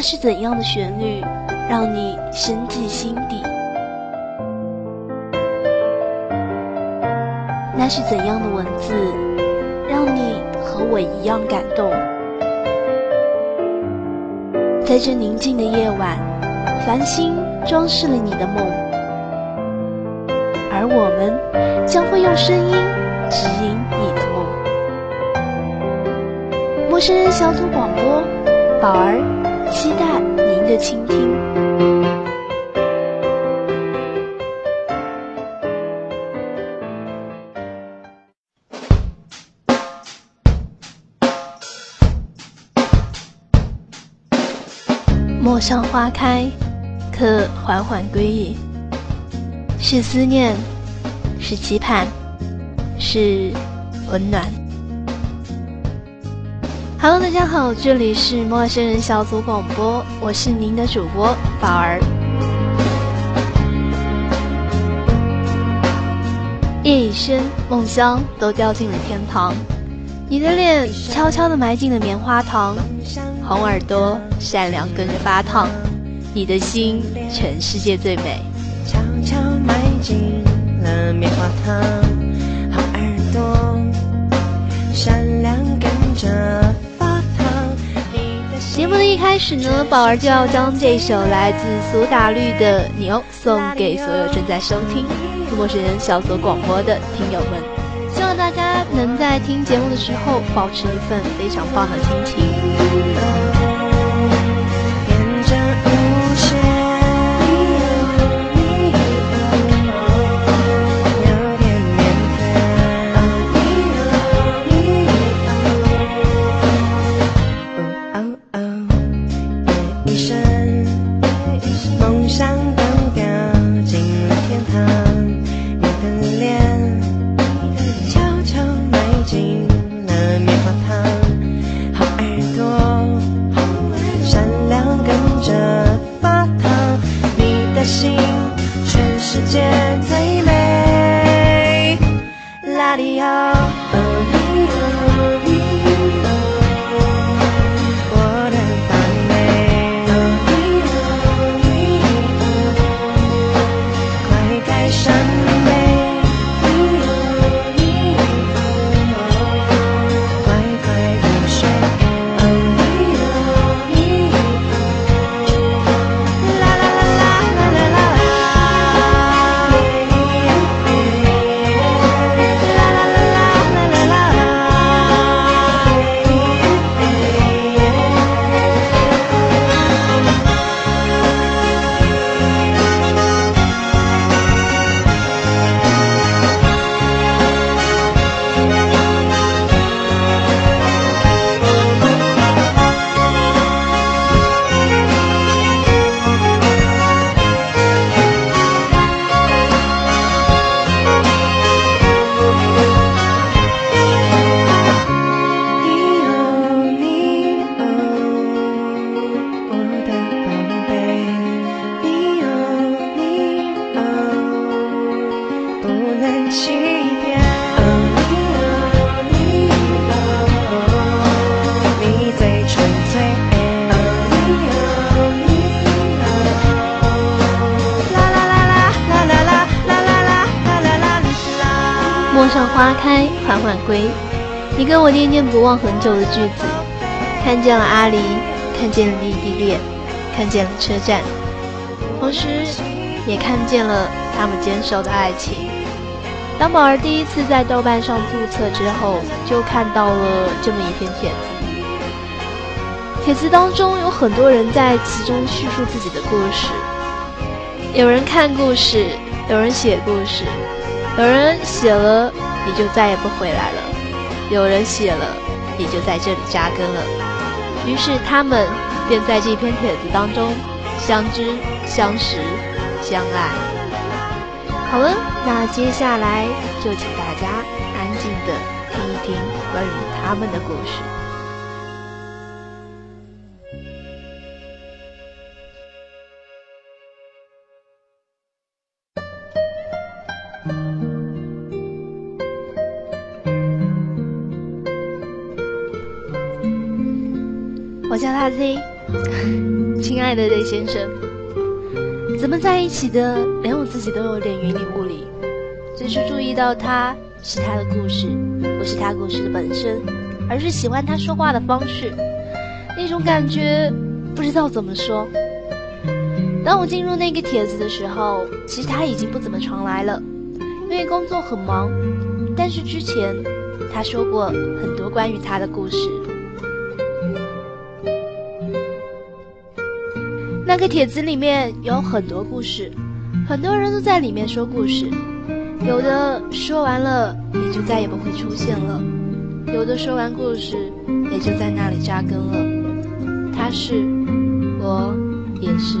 那是怎样的旋律，让你深记心底？那是怎样的文字，让你和我一样感动？在这宁静的夜晚，繁星装饰了你的梦，而我们将会用声音指引你的梦。陌生人小组广播，宝儿，期待您的倾听。陌上花开，可缓缓归矣。是思念，是期盼，是温暖。Hello，大家好，这里是陌生人小组广播，我是您的主播宝儿。夜已深，梦乡都掉进了天堂，你的脸悄悄地埋进了棉花糖。红耳朵，善良跟着发烫，你的心全世界最美。悄悄埋进了棉花糖，红耳朵，善良跟着。节目的一开始呢，宝儿就要将这首来自苏打绿的《牛》送给所有正在收听陌生人小组广播的听友们，希望大家能在听节目的时候保持一份非常棒的心情。你跟我念念不忘很久的句子，看见了阿离，看见了异地恋，看见了车站，同时也看见了他们坚守的爱情。当宝儿第一次在豆瓣上注册之后，就看到了这么一篇帖子。帖子当中有很多人在其中叙述自己的故事，有人看故事，有人写故事，有人写了你就再也不回来了。有人写了，你就在这里扎根了。于是他们便在这篇帖子当中相知、相识、相爱。好了，那接下来就请大家安静的听一听关于他们的故事。我叫他 Z，亲爱的 Z 先生，怎么在一起的，连我自己都有点云里雾里。最初注意到他是他的故事，不是他故事的本身，而是喜欢他说话的方式，那种感觉不知道怎么说。当我进入那个帖子的时候，其实他已经不怎么常来了，因为工作很忙。但是之前他说过很多关于他的故事。个帖子里面有很多故事，很多人都在里面说故事。有的说完了也就再也不会出现了，有的说完故事也就在那里扎根了。他是，我也是。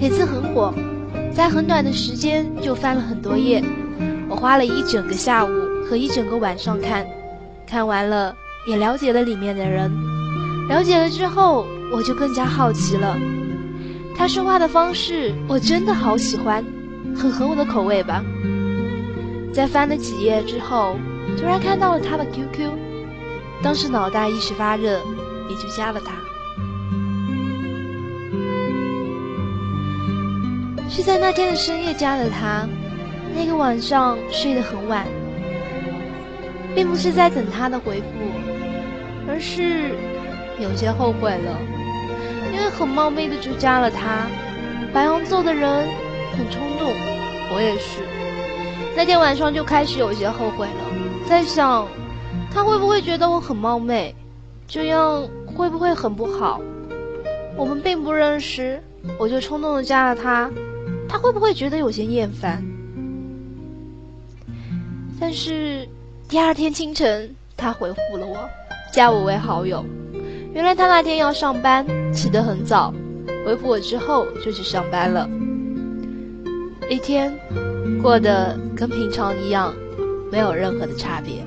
帖子很火，在很短的时间就翻了很多页。我花了一整个下午和一整个晚上看，看完了也了解了里面的人。了解了之后，我就更加好奇了。他说话的方式我真的好喜欢，很合我的口味吧。在翻了几页之后，突然看到了他的 QQ，当时脑袋一时发热，也就加了他。是在那天的深夜加了他，那个晚上睡得很晚，并不是在等他的回复，而是有些后悔了，因为很冒昧的就加了他。白羊座的人很冲动，我也是。那天晚上就开始有些后悔了，在想他会不会觉得我很冒昧，这样会不会很不好？我们并不认识，我就冲动的加了他。他会不会觉得有些厌烦？但是第二天清晨，他回复了我，加我为好友。原来他那天要上班，起得很早。回复我之后就去上班了。一天过得跟平常一样，没有任何的差别。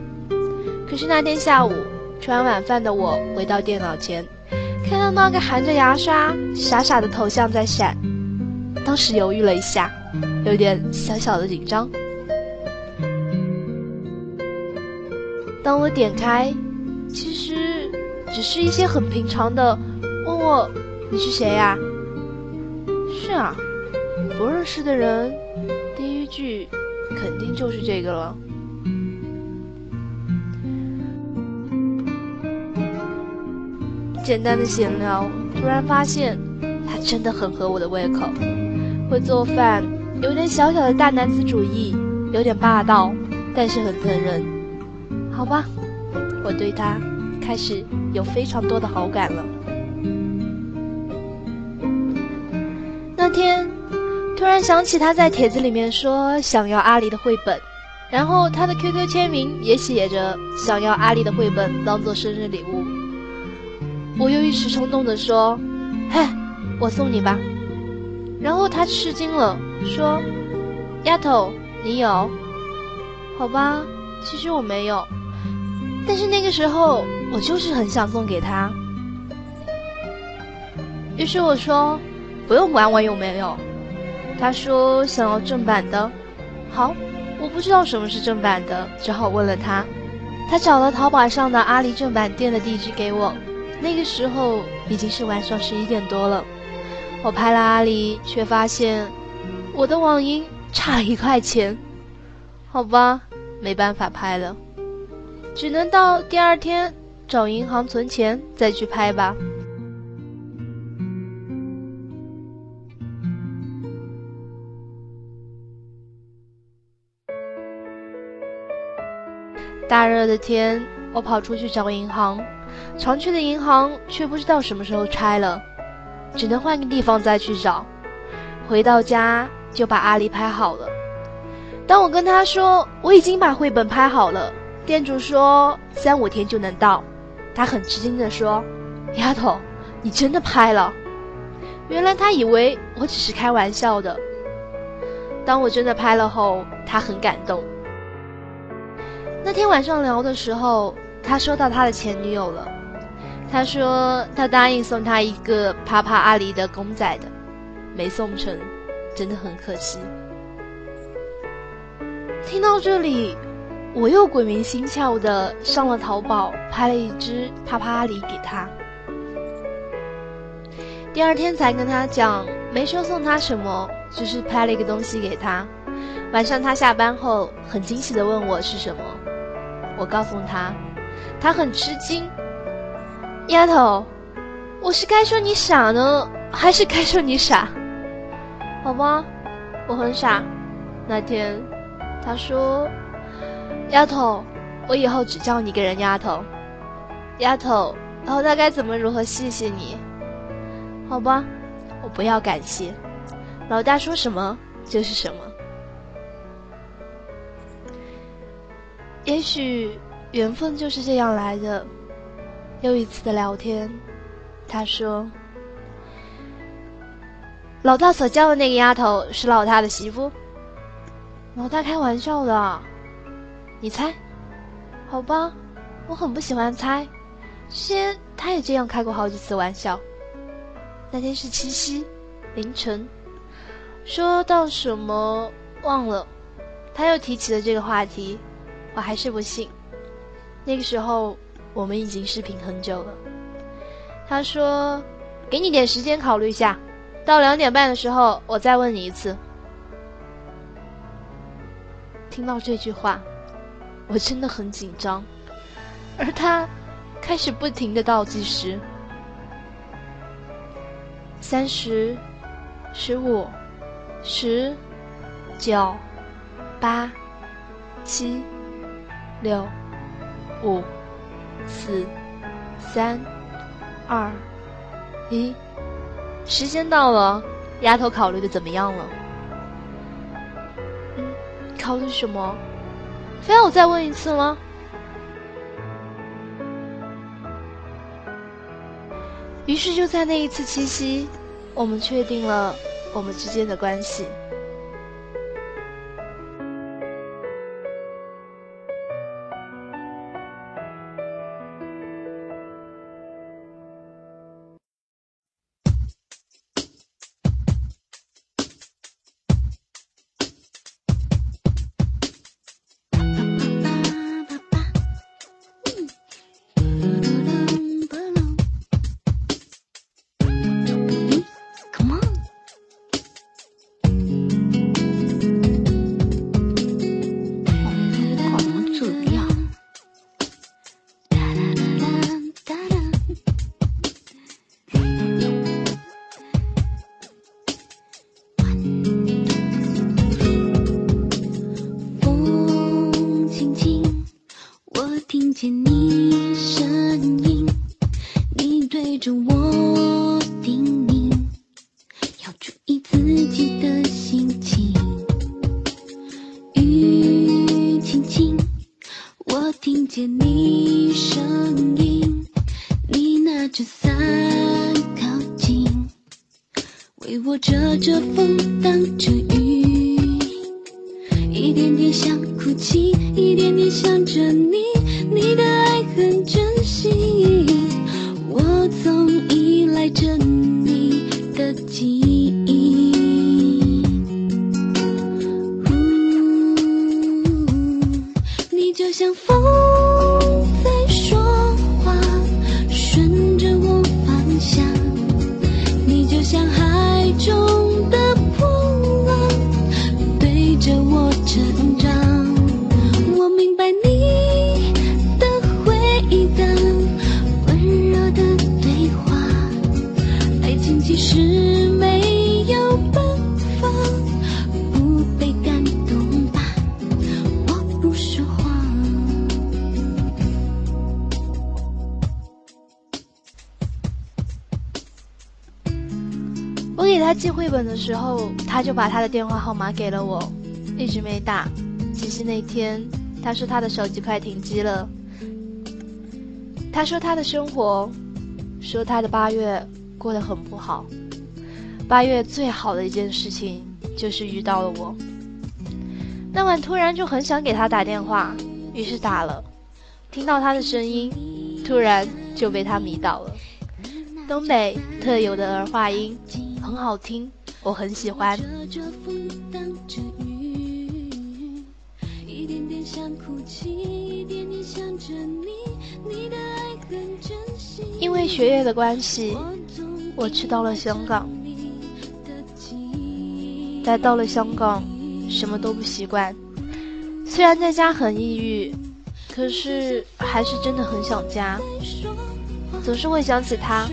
可是那天下午，吃完晚饭的我回到电脑前，看到那个含着牙刷、傻傻的头像在闪。当时犹豫了一下，有点小小的紧张。当我点开，其实只是一些很平常的，问我你是谁呀？是啊，不认识的人，第一句肯定就是这个了。简单的闲聊，突然发现他真的很合我的胃口。会做饭，有点小小的大男子主义，有点霸道，但是很疼人。好吧，我对他开始有非常多的好感了。那天突然想起他在帖子里面说想要阿离的绘本，然后他的 QQ 签名也写着想要阿离的绘本当做生日礼物。我又一时冲动的说：“嘿，我送你吧。”然后他吃惊了，说：“丫头，你有？好吧，其实我没有。但是那个时候我就是很想送给他。于是我说：不用管我有没有。他说想要正版的。好，我不知道什么是正版的，只好问了他。他找了淘宝上的阿里正版店的地址给我。那个时候已经是晚上十一点多了。”我拍了阿里，却发现我的网银差了一块钱。好吧，没办法拍了，只能到第二天找银行存钱再去拍吧。大热的天，我跑出去找银行，常去的银行却不知道什么时候拆了。只能换个地方再去找。回到家就把阿离拍好了。当我跟他说我已经把绘本拍好了，店主说三五天就能到。他很吃惊地说：“丫头，你真的拍了？”原来他以为我只是开玩笑的。当我真的拍了后，他很感动。那天晚上聊的时候，他说到他的前女友了。他说他答应送他一个帕帕阿狸的公仔的，没送成，真的很可惜。听到这里，我又鬼迷心窍的上了淘宝，拍了一只啪啪梨给他。第二天才跟他讲，没说送他什么，只是拍了一个东西给他。晚上他下班后，很惊喜的问我是什么，我告诉他，他很吃惊。丫头，我是该说你傻呢，还是该说你傻？好吧，我很傻。那天，他说。丫头，我以后只叫你一个人丫头。丫头，然后他该怎么如何谢谢你？好吧，我不要感谢，老大说什么就是什么。也许缘分就是这样来的。又一次的聊天，他说：“老大所叫的那个丫头是老大的媳妇。”老大开玩笑的。你猜，好吧，我很不喜欢猜。先他也这样开过好几次玩笑。那天是七夕，凌晨，说到什么忘了，他又提起了这个话题，我还是不信。那个时候我们已经视频很久了。他说：“给你点时间考虑一下，到两点半的时候我再问你一次。”听到这句话。我真的很紧张，而他开始不停的倒计时：三十、十五、十、九、八、七、六、五、四、三、二、一，时间到了，丫头考虑的怎么样了？嗯，考虑什么？非要我再问一次吗？于是就在那一次七夕，我们确定了我们之间的关系。的时候，他就把他的电话号码给了我，一直没打。其实那天，他说他的手机快停机了。他说他的生活，说他的八月过得很不好。八月最好的一件事情就是遇到了我。那晚突然就很想给他打电话，于是打了。听到他的声音，突然就被他迷倒了。东北特有的儿化音。很好听，我很喜欢。因为学业的关系，我去到了香港。来到了香港，什么都不习惯。虽然在家很抑郁，可是还是真的很想家。总是会想起他，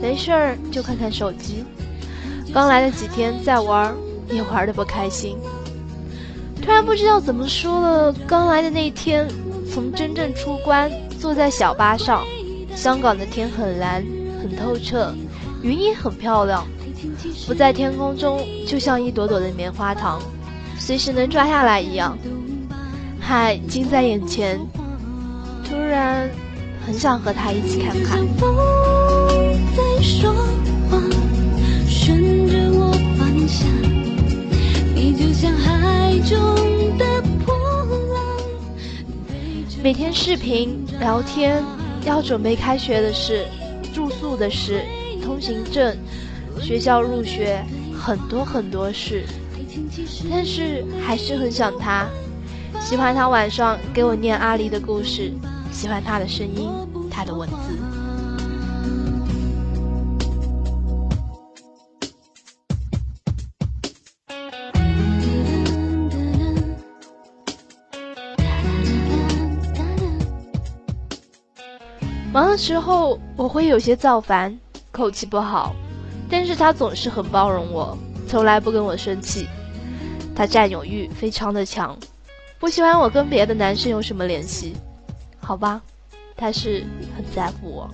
没事儿就看看手机。刚来的几天在玩，也玩的不开心。突然不知道怎么说了，刚来的那天，从深圳出关，坐在小巴上，香港的天很蓝，很透彻，云也很漂亮，不在天空中，就像一朵朵的棉花糖，随时能抓下来一样。海近在眼前，突然很想和他一起看看。想，你就像海中的波浪每天视频聊天，要准备开学的事、住宿的事、通行证、学校入学，很多很多事，但是还是很想他。喜欢他晚上给我念阿离的故事，喜欢他的声音，他的文字。之后我会有些造反，口气不好，但是他总是很包容我，从来不跟我生气。他占有欲非常的强。不喜欢我跟别的男生有什么联系，好吧，他是很在乎我。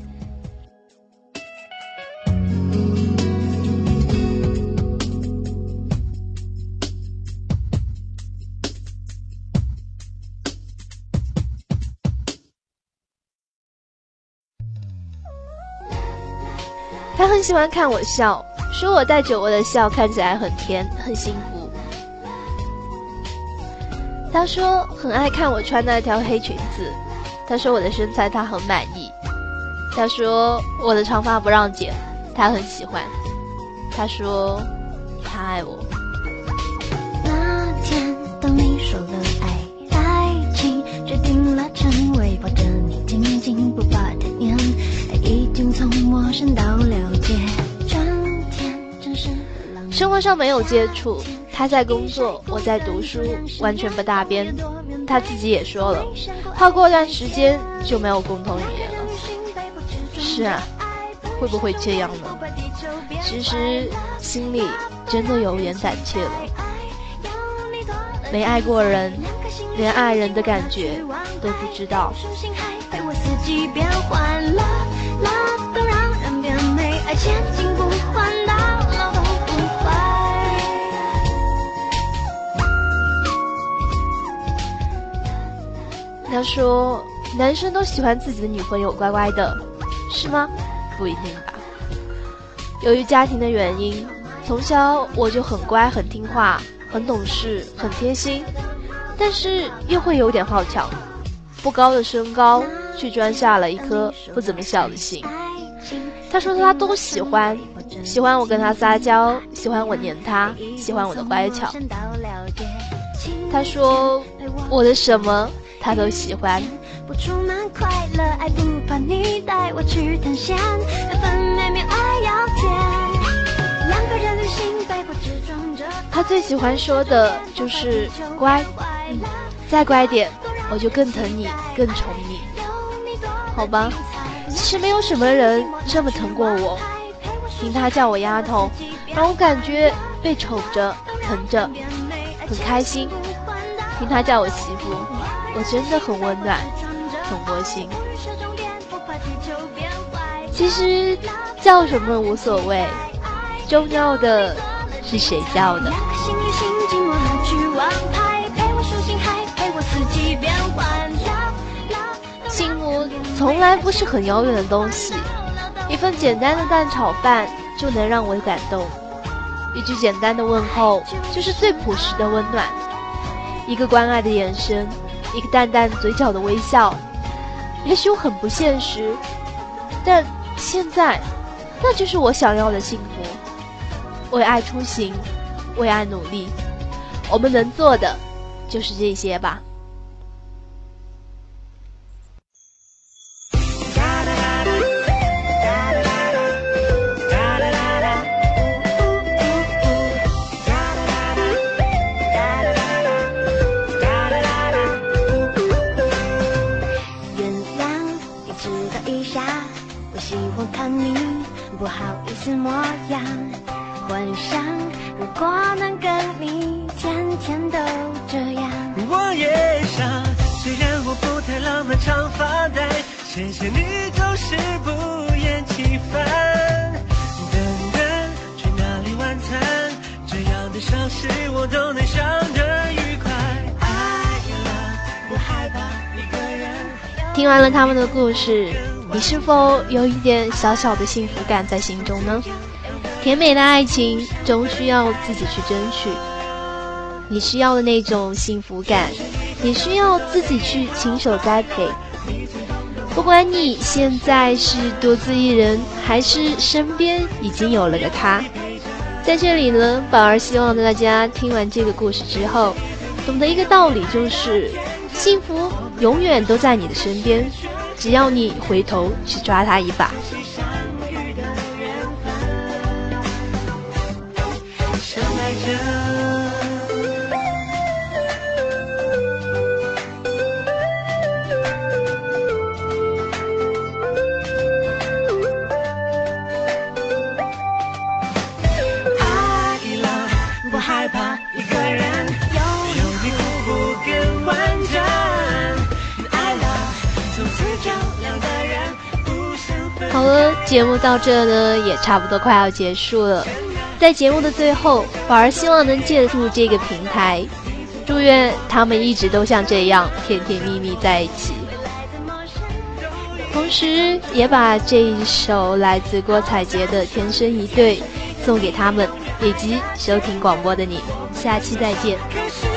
喜欢看我笑，说我带酒窝的笑看起来很甜，很幸福。他说很爱看我穿那条黑裙子，他说我的身材他很满意，他说我的长发不让剪，他很喜欢，他说他爱我。那天当你说了爱，爱情决定了成为抱着你紧紧不放的念，已经从陌生到了，生活上没有接触。他在工作，我在读书，完全不搭边。他自己也说了，怕过段时间就没有共同语言了。是啊，会不会这样呢？其实心里真的有点胆怯了。没爱过人，连爱人的感觉都不知道。他说：“男生都喜欢自己的女朋友乖乖的，是吗？不一定吧。由于家庭的原因，从小我就很乖、很听话、很懂事、很贴心，但是又会有点好强。不高的身高，却装下了一颗不怎么小的心。他说他都喜欢，喜欢我跟他撒娇，喜欢我黏他，喜欢我的乖巧。他说我的什么？”他都喜欢。他最喜欢说的就是乖，嗯，再乖点，我就更疼你，更宠你。好吧，其实没有什么人这么疼过我。听他叫我丫头，让我感觉被宠着、疼着，很开心。听他叫我媳妇。我真的很温暖，很窝心。其实叫什么无所谓，重要的是谁叫的。从来不是很遥远的东西，一份简单的蛋炒饭就能让我感动，一句简单的问候就是最朴实的温暖，一个关爱的眼神。一个淡淡嘴角的微笑，也许我很不现实，但现在，那就是我想要的幸福。为爱出行，为爱努力，我们能做的就是这些吧。太浪漫，长发带，谢谢你总是不厌其烦。等等，去哪里晚餐？这样的小事我都能想得愉快。爱了，不害怕一个人。听完了他们的故事，你是否有一点小小的幸福感在心中呢？甜美的爱情终需要自己去争取，你需要的那种幸福感，也需要自己去亲手栽培。不管你现在是独自一人，还是身边已经有了个他，在这里呢，宝儿希望大家听完这个故事之后，懂得一个道理，就是幸福。永远都在你的身边，只要你回头去抓他一把。好了，节目到这呢，也差不多快要结束了。在节目的最后，宝儿希望能借助这个平台，祝愿他们一直都像这样甜甜蜜蜜在一起。同时，也把这一首来自郭采洁的《天生一对》送给他们，以及收听广播的你。下期再见。